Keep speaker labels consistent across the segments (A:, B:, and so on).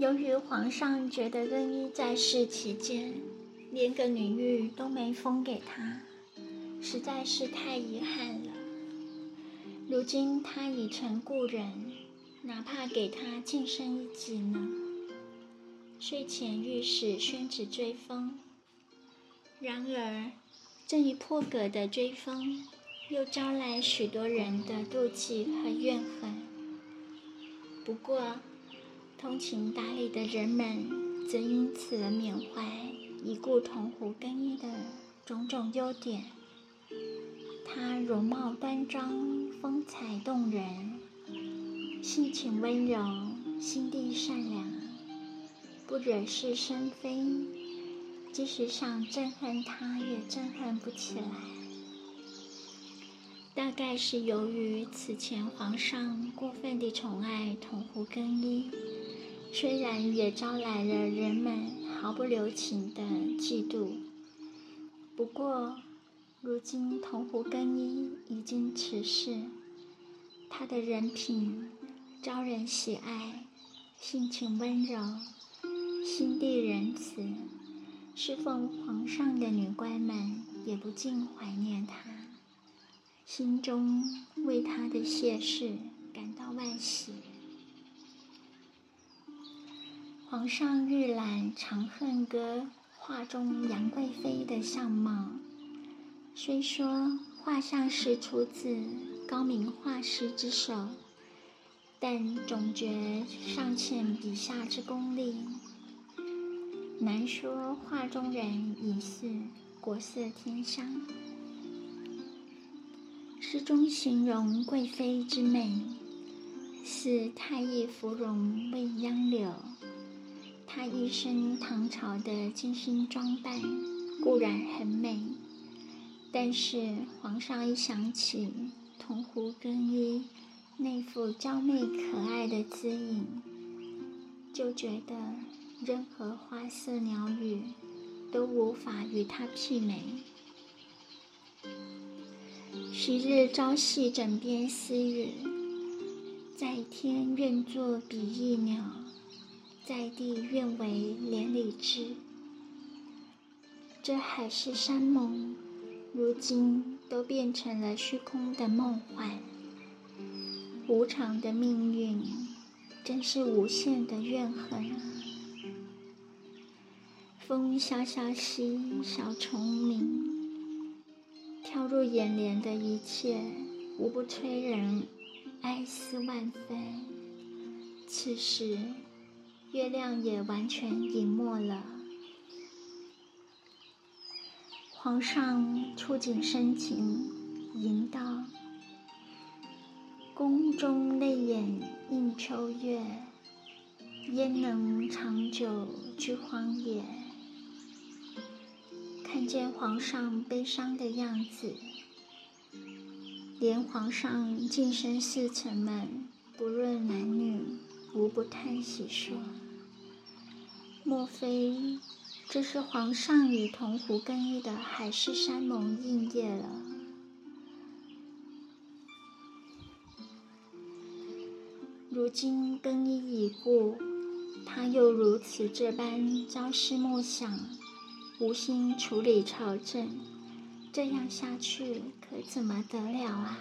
A: 由于皇上觉得更衣在世期间，连个女婿都没封给他，实在是太遗憾了。如今他已成故人，哪怕给他晋升一级呢？睡前御史宣旨追封，然而这一破格的追封，又招来许多人的妒忌和怨恨。不过，通情达理的人们则因此缅怀已故铜壶更衣的种种优点。他容貌端庄，风采动人，性情温柔，心地善良，不惹是生非。即使想憎恨他，也憎恨不起来。大概是由于此前皇上过分地宠爱铜壶更衣。虽然也招来了人们毫不留情的嫉妒，不过如今铜壶更衣已经辞世，他的人品招人喜爱，性情温柔，心地仁慈，侍奉皇上的女官们也不禁怀念他，心中为他的谢世感到万喜。皇上日览《长恨歌》画中杨贵妃的相貌，虽说画像是出自高明画师之手，但总觉尚欠笔下之功力。难说画中人已是国色天香。诗中形容贵妃之美，似太液芙蓉未央柳。她一身唐朝的精心装扮固然很美，但是皇上一想起铜壶更衣那副娇媚可爱的姿影，就觉得任何花色鸟语都无法与她媲美。昔日朝夕枕边私语，在天愿作比翼鸟。在地愿为连理枝，这海誓山盟，如今都变成了虚空的梦幻。无常的命运，真是无限的怨恨啊！风萧萧兮，小虫鸣，跳入眼帘的一切，无不催人哀思万分。此时。月亮也完全隐没了。皇上触景生情，吟道：“宫中泪眼映秋月，焉能长久居荒野？”看见皇上悲伤的样子，连皇上近身侍臣们，不论男女。无不叹息说：“莫非这是皇上与铜壶更衣的海誓山盟应验了？如今更衣已故，他又如此这般朝思暮想，无心处理朝政，这样下去可怎么得了啊？”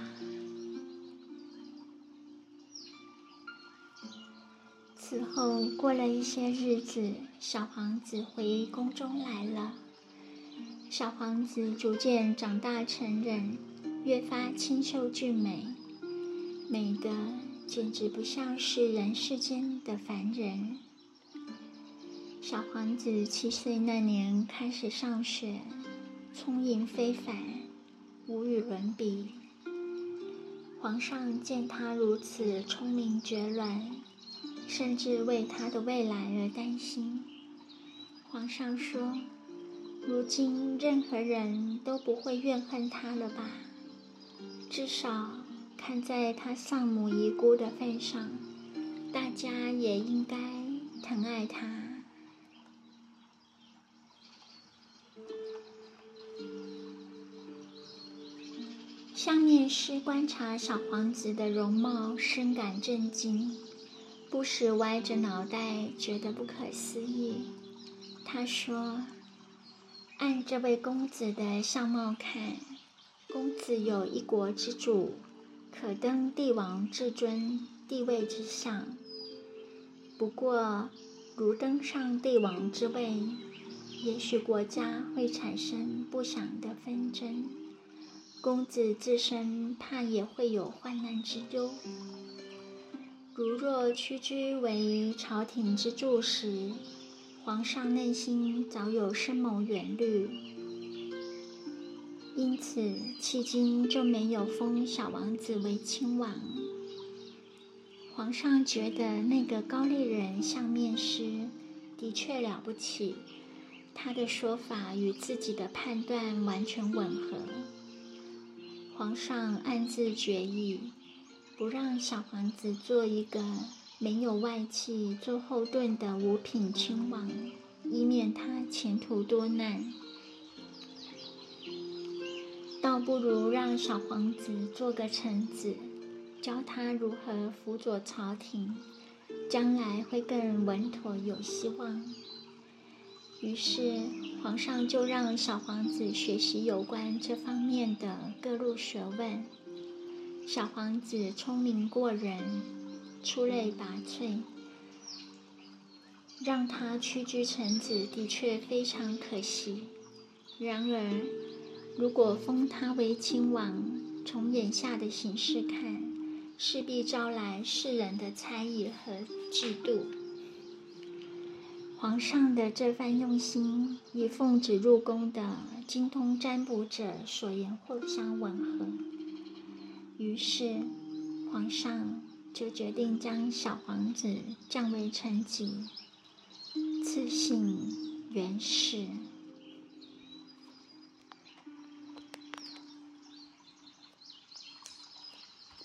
A: 此后过了一些日子，小皇子回宫中来了。小皇子逐渐长大成人，越发清秀俊美，美得简直不像是人世间的凡人。小皇子七岁那年开始上学，聪颖非凡，无与伦比。皇上见他如此聪明绝伦。甚至为他的未来而担心。皇上说：“如今任何人都不会怨恨他了吧？至少看在他丧母遗孤的份上，大家也应该疼爱他。”下面是观察小皇子的容貌，深感震惊。不时歪着脑袋，觉得不可思议。他说：“按这位公子的相貌看，公子有一国之主，可登帝王至尊地位之上。不过，如登上帝王之位，也许国家会产生不祥的纷争。”公子自身怕也会有患难之忧。如若屈居为朝廷之柱时，皇上内心早有深谋远虑，因此迄今就没有封小王子为亲王。皇上觉得那个高丽人相面师的确了不起，他的说法与自己的判断完全吻合。皇上暗自决议，不让小皇子做一个没有外戚做后盾的五品亲王，以免他前途多难。倒不如让小皇子做个臣子，教他如何辅佐朝廷，将来会更稳妥有希望。于是，皇上就让小皇子学习有关这方面的各路学问。小皇子聪明过人，出类拔萃，让他屈居臣子的确非常可惜。然而，如果封他为亲王，从眼下的形势看，势必招来世人的猜疑和嫉妒。皇上的这番用心，与奉旨入宫的精通占卜者所言互相吻合。于是，皇上就决定将小皇子降为臣级，赐姓元氏。